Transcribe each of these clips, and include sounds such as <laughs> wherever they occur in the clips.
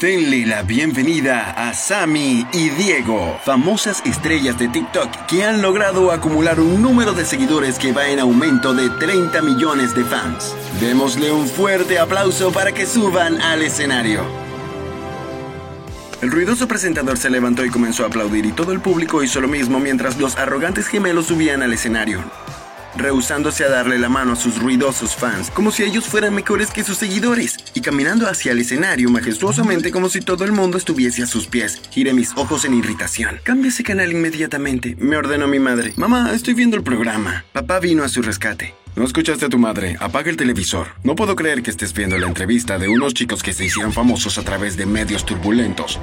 Denle la bienvenida a Sammy y Diego, famosas estrellas de TikTok que han logrado acumular un número de seguidores que va en aumento de 30 millones de fans. Démosle un fuerte aplauso para que suban al escenario. El ruidoso presentador se levantó y comenzó a aplaudir y todo el público hizo lo mismo mientras los arrogantes gemelos subían al escenario rehusándose a darle la mano a sus ruidosos fans, como si ellos fueran mejores que sus seguidores, y caminando hacia el escenario majestuosamente como si todo el mundo estuviese a sus pies. Giré mis ojos en irritación. Cambia ese canal inmediatamente, me ordenó mi madre. Mamá, estoy viendo el programa. Papá vino a su rescate. No escuchaste a tu madre, apaga el televisor. No puedo creer que estés viendo la entrevista de unos chicos que se hicieron famosos a través de medios turbulentos.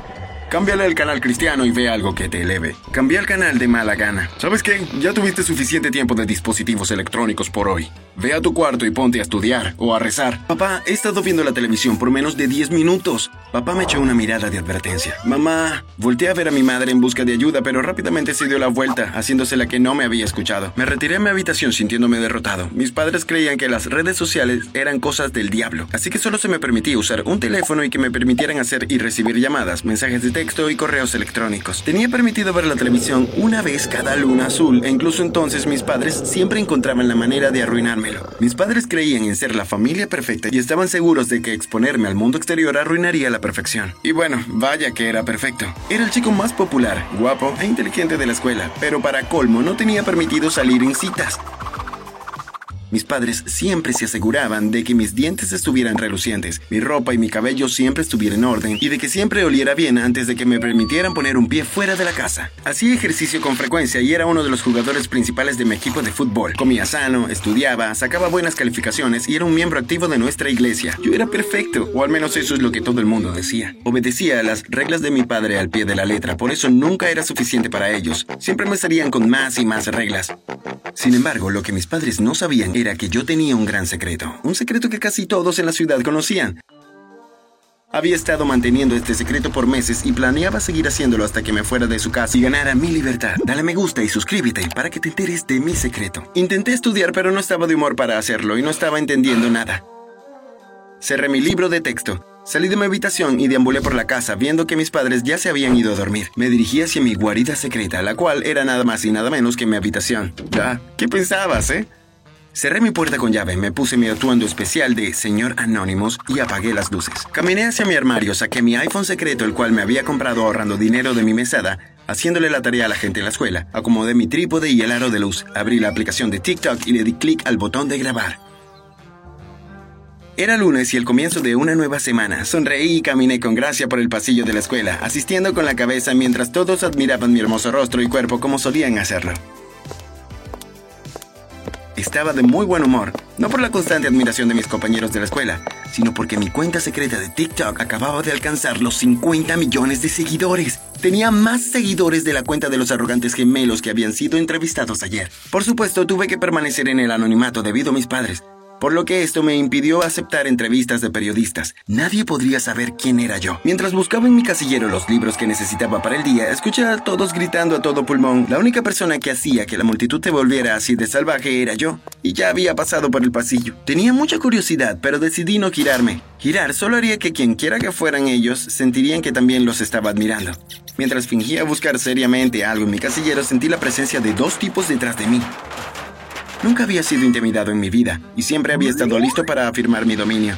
Cámbiale el canal cristiano y ve algo que te eleve. Cambia el canal de mala gana. ¿Sabes qué? Ya tuviste suficiente tiempo de dispositivos electrónicos por hoy. Ve a tu cuarto y ponte a estudiar o a rezar. Papá, he estado viendo la televisión por menos de 10 minutos. Papá me echó una mirada de advertencia. Mamá, volteé a ver a mi madre en busca de ayuda, pero rápidamente se dio la vuelta, haciéndose la que no me había escuchado. Me retiré a mi habitación sintiéndome derrotado. Mis padres creían que las redes sociales eran cosas del diablo, así que solo se me permitía usar un teléfono y que me permitieran hacer y recibir llamadas, mensajes de texto y correos electrónicos. Tenía permitido ver la televisión una vez cada luna azul e incluso entonces mis padres siempre encontraban la manera de arruinarme mis padres creían en ser la familia perfecta y estaban seguros de que exponerme al mundo exterior arruinaría la perfección. Y bueno, vaya que era perfecto. Era el chico más popular, guapo e inteligente de la escuela, pero para colmo no tenía permitido salir en citas. Mis padres siempre se aseguraban de que mis dientes estuvieran relucientes, mi ropa y mi cabello siempre estuvieran en orden y de que siempre oliera bien antes de que me permitieran poner un pie fuera de la casa. Hacía ejercicio con frecuencia y era uno de los jugadores principales de mi equipo de fútbol. Comía sano, estudiaba, sacaba buenas calificaciones y era un miembro activo de nuestra iglesia. Yo era perfecto, o al menos eso es lo que todo el mundo decía. Obedecía a las reglas de mi padre al pie de la letra, por eso nunca era suficiente para ellos. Siempre me salían con más y más reglas. Sin embargo, lo que mis padres no sabían era que yo tenía un gran secreto, un secreto que casi todos en la ciudad conocían. Había estado manteniendo este secreto por meses y planeaba seguir haciéndolo hasta que me fuera de su casa y ganara mi libertad. Dale me gusta y suscríbete para que te enteres de mi secreto. Intenté estudiar pero no estaba de humor para hacerlo y no estaba entendiendo nada. Cerré mi libro de texto. Salí de mi habitación y deambulé por la casa viendo que mis padres ya se habían ido a dormir. Me dirigí hacia mi guarida secreta, la cual era nada más y nada menos que mi habitación. ¿qué pensabas, eh? Cerré mi puerta con llave, me puse mi atuendo especial de señor Anónimos y apagué las luces. Caminé hacia mi armario, saqué mi iPhone secreto, el cual me había comprado ahorrando dinero de mi mesada, haciéndole la tarea a la gente en la escuela. Acomodé mi trípode y el aro de luz, abrí la aplicación de TikTok y le di clic al botón de grabar. Era lunes y el comienzo de una nueva semana. Sonreí y caminé con gracia por el pasillo de la escuela, asistiendo con la cabeza mientras todos admiraban mi hermoso rostro y cuerpo como solían hacerlo. Estaba de muy buen humor, no por la constante admiración de mis compañeros de la escuela, sino porque mi cuenta secreta de TikTok acababa de alcanzar los 50 millones de seguidores. Tenía más seguidores de la cuenta de los arrogantes gemelos que habían sido entrevistados ayer. Por supuesto, tuve que permanecer en el anonimato debido a mis padres, por lo que esto me impidió aceptar entrevistas de periodistas. Nadie podría saber quién era yo. Mientras buscaba en mi casillero los libros que necesitaba para el día, escuché a todos gritando a todo pulmón. La única persona que hacía que la multitud te volviera así de salvaje era yo, y ya había pasado por el pasillo. Tenía mucha curiosidad, pero decidí no girarme. Girar solo haría que quien quiera que fueran ellos sentirían que también los estaba admirando. Mientras fingía buscar seriamente algo en mi casillero, sentí la presencia de dos tipos detrás de mí. Nunca había sido intimidado en mi vida y siempre había estado listo para afirmar mi dominio.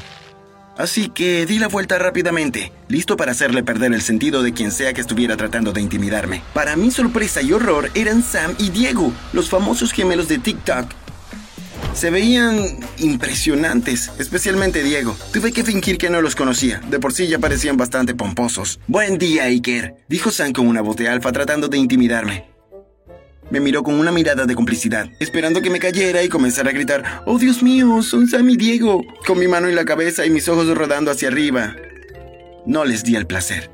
Así que di la vuelta rápidamente, listo para hacerle perder el sentido de quien sea que estuviera tratando de intimidarme. Para mi sorpresa y horror eran Sam y Diego, los famosos gemelos de TikTok. Se veían impresionantes, especialmente Diego. Tuve que fingir que no los conocía, de por sí ya parecían bastante pomposos. Buen día, Iker, dijo Sam con una voz de alfa tratando de intimidarme. Me miró con una mirada de complicidad, esperando que me cayera y comenzara a gritar, ¡Oh Dios mío, son Sam y Diego! Con mi mano en la cabeza y mis ojos rodando hacia arriba. No les di el placer.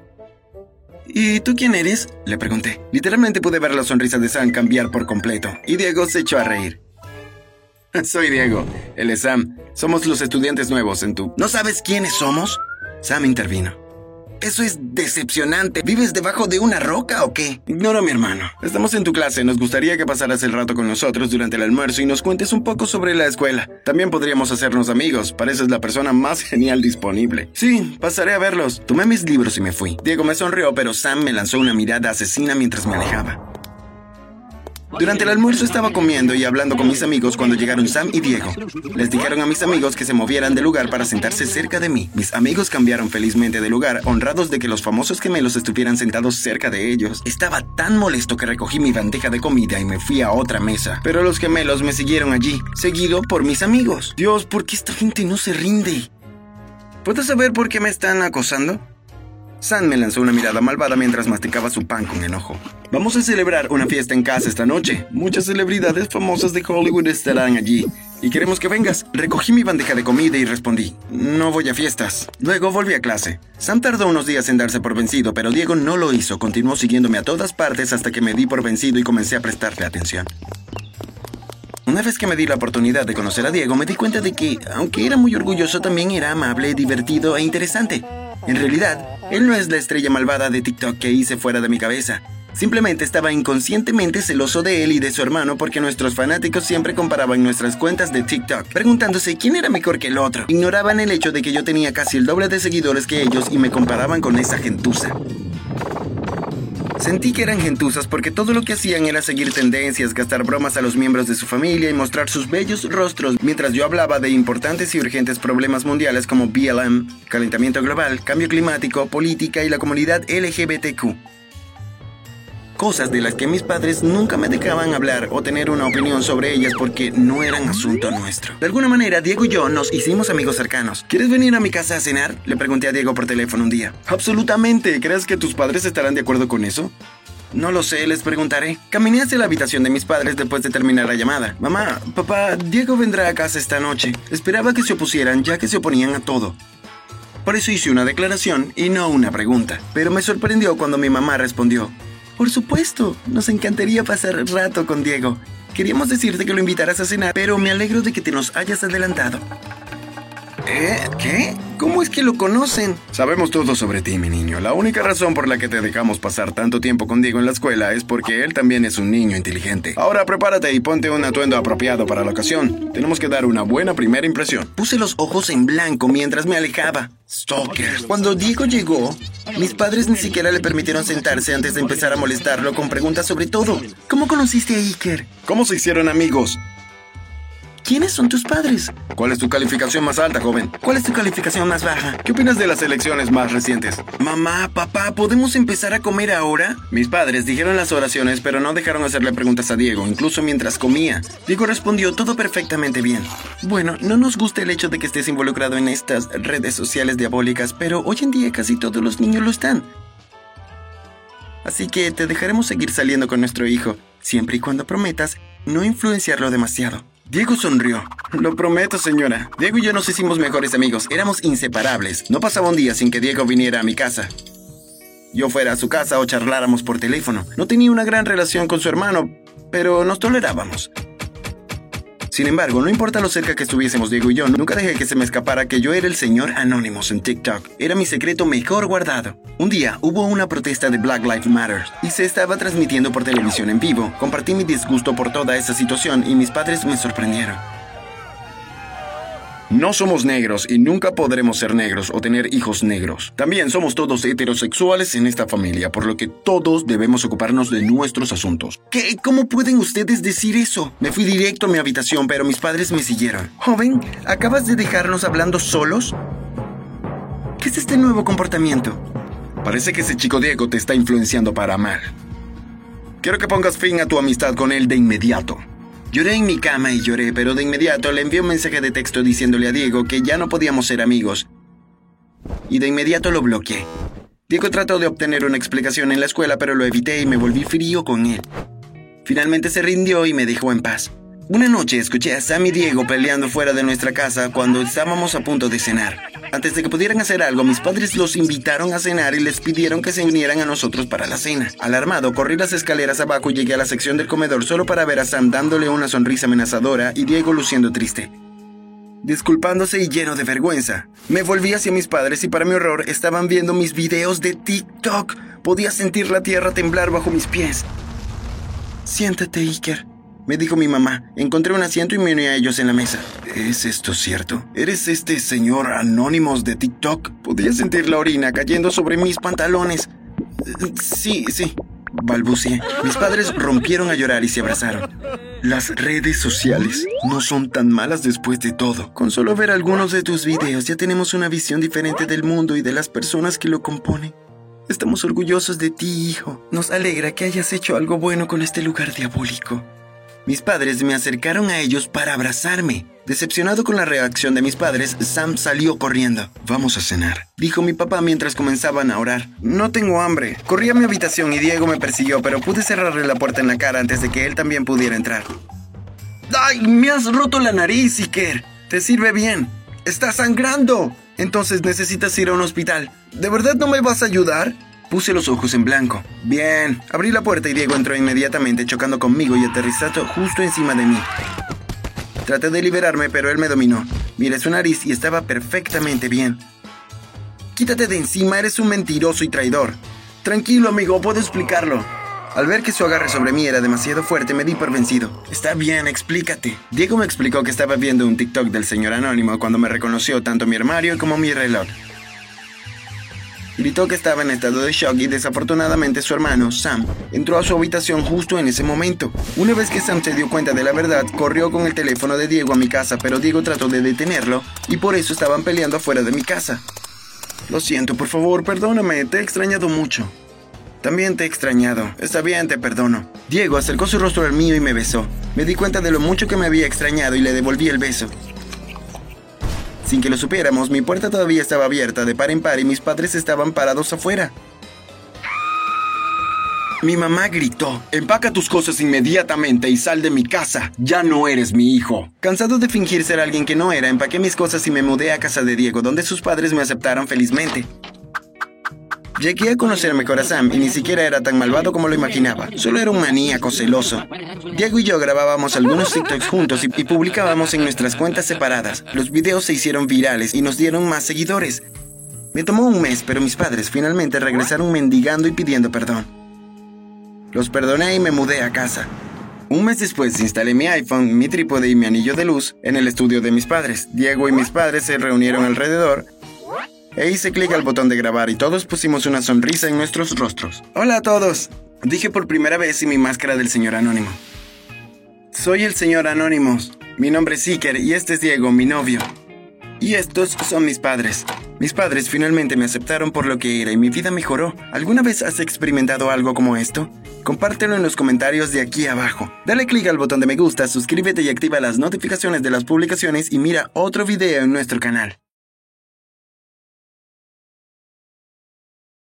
¿Y tú quién eres? Le pregunté. Literalmente pude ver la sonrisa de Sam cambiar por completo, y Diego se echó a reír. <laughs> Soy Diego, él es Sam. Somos los estudiantes nuevos en tu... ¿No sabes quiénes somos? Sam intervino. Eso es decepcionante. ¿Vives debajo de una roca o qué? Ignora mi hermano. Estamos en tu clase. Nos gustaría que pasaras el rato con nosotros durante el almuerzo y nos cuentes un poco sobre la escuela. También podríamos hacernos amigos. Pareces la persona más <laughs> genial disponible. Sí, pasaré a verlos. Tomé mis libros y me fui. Diego me sonrió, pero Sam me lanzó una mirada asesina mientras me alejaba. Durante el almuerzo estaba comiendo y hablando con mis amigos cuando llegaron Sam y Diego. Les dijeron a mis amigos que se movieran de lugar para sentarse cerca de mí. Mis amigos cambiaron felizmente de lugar, honrados de que los famosos gemelos estuvieran sentados cerca de ellos. Estaba tan molesto que recogí mi bandeja de comida y me fui a otra mesa. Pero los gemelos me siguieron allí, seguido por mis amigos. Dios, ¿por qué esta gente no se rinde? ¿Puedo saber por qué me están acosando? Sam me lanzó una mirada malvada mientras masticaba su pan con enojo. Vamos a celebrar una fiesta en casa esta noche. Muchas celebridades famosas de Hollywood estarán allí. Y queremos que vengas. Recogí mi bandeja de comida y respondí, no voy a fiestas. Luego volví a clase. Sam tardó unos días en darse por vencido, pero Diego no lo hizo. Continuó siguiéndome a todas partes hasta que me di por vencido y comencé a prestarle atención. Una vez que me di la oportunidad de conocer a Diego, me di cuenta de que, aunque era muy orgulloso, también era amable, divertido e interesante. En realidad, él no es la estrella malvada de TikTok que hice fuera de mi cabeza. Simplemente estaba inconscientemente celoso de él y de su hermano porque nuestros fanáticos siempre comparaban nuestras cuentas de TikTok, preguntándose quién era mejor que el otro. Ignoraban el hecho de que yo tenía casi el doble de seguidores que ellos y me comparaban con esa gentuza. Sentí que eran gentuzas porque todo lo que hacían era seguir tendencias, gastar bromas a los miembros de su familia y mostrar sus bellos rostros mientras yo hablaba de importantes y urgentes problemas mundiales como BLM, calentamiento global, cambio climático, política y la comunidad LGBTQ cosas de las que mis padres nunca me dejaban hablar o tener una opinión sobre ellas porque no eran asunto nuestro. De alguna manera, Diego y yo nos hicimos amigos cercanos. ¿Quieres venir a mi casa a cenar? Le pregunté a Diego por teléfono un día. Absolutamente. ¿Crees que tus padres estarán de acuerdo con eso? No lo sé, les preguntaré. Caminé hacia la habitación de mis padres después de terminar la llamada. Mamá, papá, Diego vendrá a casa esta noche. Esperaba que se opusieran ya que se oponían a todo. Por eso hice una declaración y no una pregunta. Pero me sorprendió cuando mi mamá respondió, por supuesto, nos encantaría pasar rato con Diego. Queríamos decirte que lo invitaras a cenar, pero me alegro de que te nos hayas adelantado. ¿Eh? ¿Qué? ¿Cómo es que lo conocen? Sabemos todo sobre ti, mi niño. La única razón por la que te dejamos pasar tanto tiempo con Diego en la escuela es porque él también es un niño inteligente. Ahora prepárate y ponte un atuendo apropiado para la ocasión. Tenemos que dar una buena primera impresión. Puse los ojos en blanco mientras me alejaba. Stalker. Cuando Diego llegó, mis padres ni siquiera le permitieron sentarse antes de empezar a molestarlo con preguntas sobre todo. ¿Cómo conociste a Iker? ¿Cómo se hicieron amigos? ¿Quiénes son tus padres? ¿Cuál es tu calificación más alta, joven? ¿Cuál es tu calificación más baja? ¿Qué opinas de las elecciones más recientes? Mamá, papá, ¿podemos empezar a comer ahora? Mis padres dijeron las oraciones, pero no dejaron hacerle preguntas a Diego, incluso mientras comía. Diego respondió todo perfectamente bien. Bueno, no nos gusta el hecho de que estés involucrado en estas redes sociales diabólicas, pero hoy en día casi todos los niños lo están. Así que te dejaremos seguir saliendo con nuestro hijo, siempre y cuando prometas no influenciarlo demasiado. Diego sonrió. Lo prometo, señora. Diego y yo nos hicimos mejores amigos. Éramos inseparables. No pasaba un día sin que Diego viniera a mi casa. Yo fuera a su casa o charláramos por teléfono. No tenía una gran relación con su hermano, pero nos tolerábamos. Sin embargo, no importa lo cerca que estuviésemos Diego y yo, nunca dejé que se me escapara que yo era el señor Anonymous en TikTok. Era mi secreto mejor guardado. Un día hubo una protesta de Black Lives Matter y se estaba transmitiendo por televisión en vivo. Compartí mi disgusto por toda esa situación y mis padres me sorprendieron. No somos negros y nunca podremos ser negros o tener hijos negros. También somos todos heterosexuales en esta familia, por lo que todos debemos ocuparnos de nuestros asuntos. ¿Qué? ¿Cómo pueden ustedes decir eso? Me fui directo a mi habitación, pero mis padres me siguieron. Joven, ¿acabas de dejarnos hablando solos? ¿Qué es este nuevo comportamiento? Parece que ese chico Diego te está influenciando para mal. Quiero que pongas fin a tu amistad con él de inmediato. Lloré en mi cama y lloré, pero de inmediato le envié un mensaje de texto diciéndole a Diego que ya no podíamos ser amigos. Y de inmediato lo bloqueé. Diego trató de obtener una explicación en la escuela, pero lo evité y me volví frío con él. Finalmente se rindió y me dejó en paz. Una noche escuché a Sam y Diego peleando fuera de nuestra casa cuando estábamos a punto de cenar. Antes de que pudieran hacer algo, mis padres los invitaron a cenar y les pidieron que se unieran a nosotros para la cena. Alarmado, corrí las escaleras abajo y llegué a la sección del comedor solo para ver a Sam dándole una sonrisa amenazadora y Diego luciendo triste. disculpándose y lleno de vergüenza. Me volví hacia mis padres y para mi horror estaban viendo mis videos de TikTok. Podía sentir la tierra temblar bajo mis pies. Siéntate, Iker, me dijo mi mamá. Encontré un asiento y me uní a ellos en la mesa. ¿Es esto cierto? ¿Eres este señor Anónimos de TikTok? Podía sentir la orina cayendo sobre mis pantalones. Sí, sí, balbuceé. Mis padres rompieron a llorar y se abrazaron. Las redes sociales no son tan malas después de todo. Con solo ver algunos de tus videos ya tenemos una visión diferente del mundo y de las personas que lo componen. Estamos orgullosos de ti, hijo. Nos alegra que hayas hecho algo bueno con este lugar diabólico. Mis padres me acercaron a ellos para abrazarme. Decepcionado con la reacción de mis padres, Sam salió corriendo. Vamos a cenar, dijo mi papá mientras comenzaban a orar. No tengo hambre. Corrí a mi habitación y Diego me persiguió, pero pude cerrarle la puerta en la cara antes de que él también pudiera entrar. ¡Ay! Me has roto la nariz, Iker. Te sirve bien. Está sangrando. Entonces necesitas ir a un hospital. ¿De verdad no me vas a ayudar? Puse los ojos en blanco. Bien. Abrí la puerta y Diego entró inmediatamente chocando conmigo y aterrizando justo encima de mí. Traté de liberarme, pero él me dominó. Miré su nariz y estaba perfectamente bien. Quítate de encima, eres un mentiroso y traidor. Tranquilo, amigo, puedo explicarlo. Al ver que su agarre sobre mí era demasiado fuerte, me di por vencido. Está bien, explícate. Diego me explicó que estaba viendo un TikTok del señor Anónimo cuando me reconoció tanto mi armario como mi reloj. Gritó que estaba en estado de shock y desafortunadamente su hermano, Sam, entró a su habitación justo en ese momento. Una vez que Sam se dio cuenta de la verdad, corrió con el teléfono de Diego a mi casa, pero Diego trató de detenerlo y por eso estaban peleando afuera de mi casa. Lo siento, por favor, perdóname, te he extrañado mucho. También te he extrañado. Está bien, te perdono. Diego acercó su rostro al mío y me besó. Me di cuenta de lo mucho que me había extrañado y le devolví el beso. Sin que lo supiéramos, mi puerta todavía estaba abierta de par en par y mis padres estaban parados afuera. Mi mamá gritó, empaca tus cosas inmediatamente y sal de mi casa, ya no eres mi hijo. Cansado de fingir ser alguien que no era, empaqué mis cosas y me mudé a casa de Diego, donde sus padres me aceptaron felizmente. Llegué a conocer a y ni siquiera era tan malvado como lo imaginaba. Solo era un maníaco celoso. Diego y yo grabábamos algunos TikToks juntos y publicábamos en nuestras cuentas separadas. Los videos se hicieron virales y nos dieron más seguidores. Me tomó un mes, pero mis padres finalmente regresaron mendigando y pidiendo perdón. Los perdoné y me mudé a casa. Un mes después instalé mi iPhone, mi trípode y mi anillo de luz en el estudio de mis padres. Diego y mis padres se reunieron alrededor e hice clic al botón de grabar y todos pusimos una sonrisa en nuestros rostros. Hola a todos, dije por primera vez sin mi máscara del señor Anónimo. Soy el señor Anónimos, mi nombre es Iker y este es Diego, mi novio. Y estos son mis padres. Mis padres finalmente me aceptaron por lo que era y mi vida mejoró. ¿Alguna vez has experimentado algo como esto? Compártelo en los comentarios de aquí abajo. Dale clic al botón de me gusta, suscríbete y activa las notificaciones de las publicaciones y mira otro video en nuestro canal.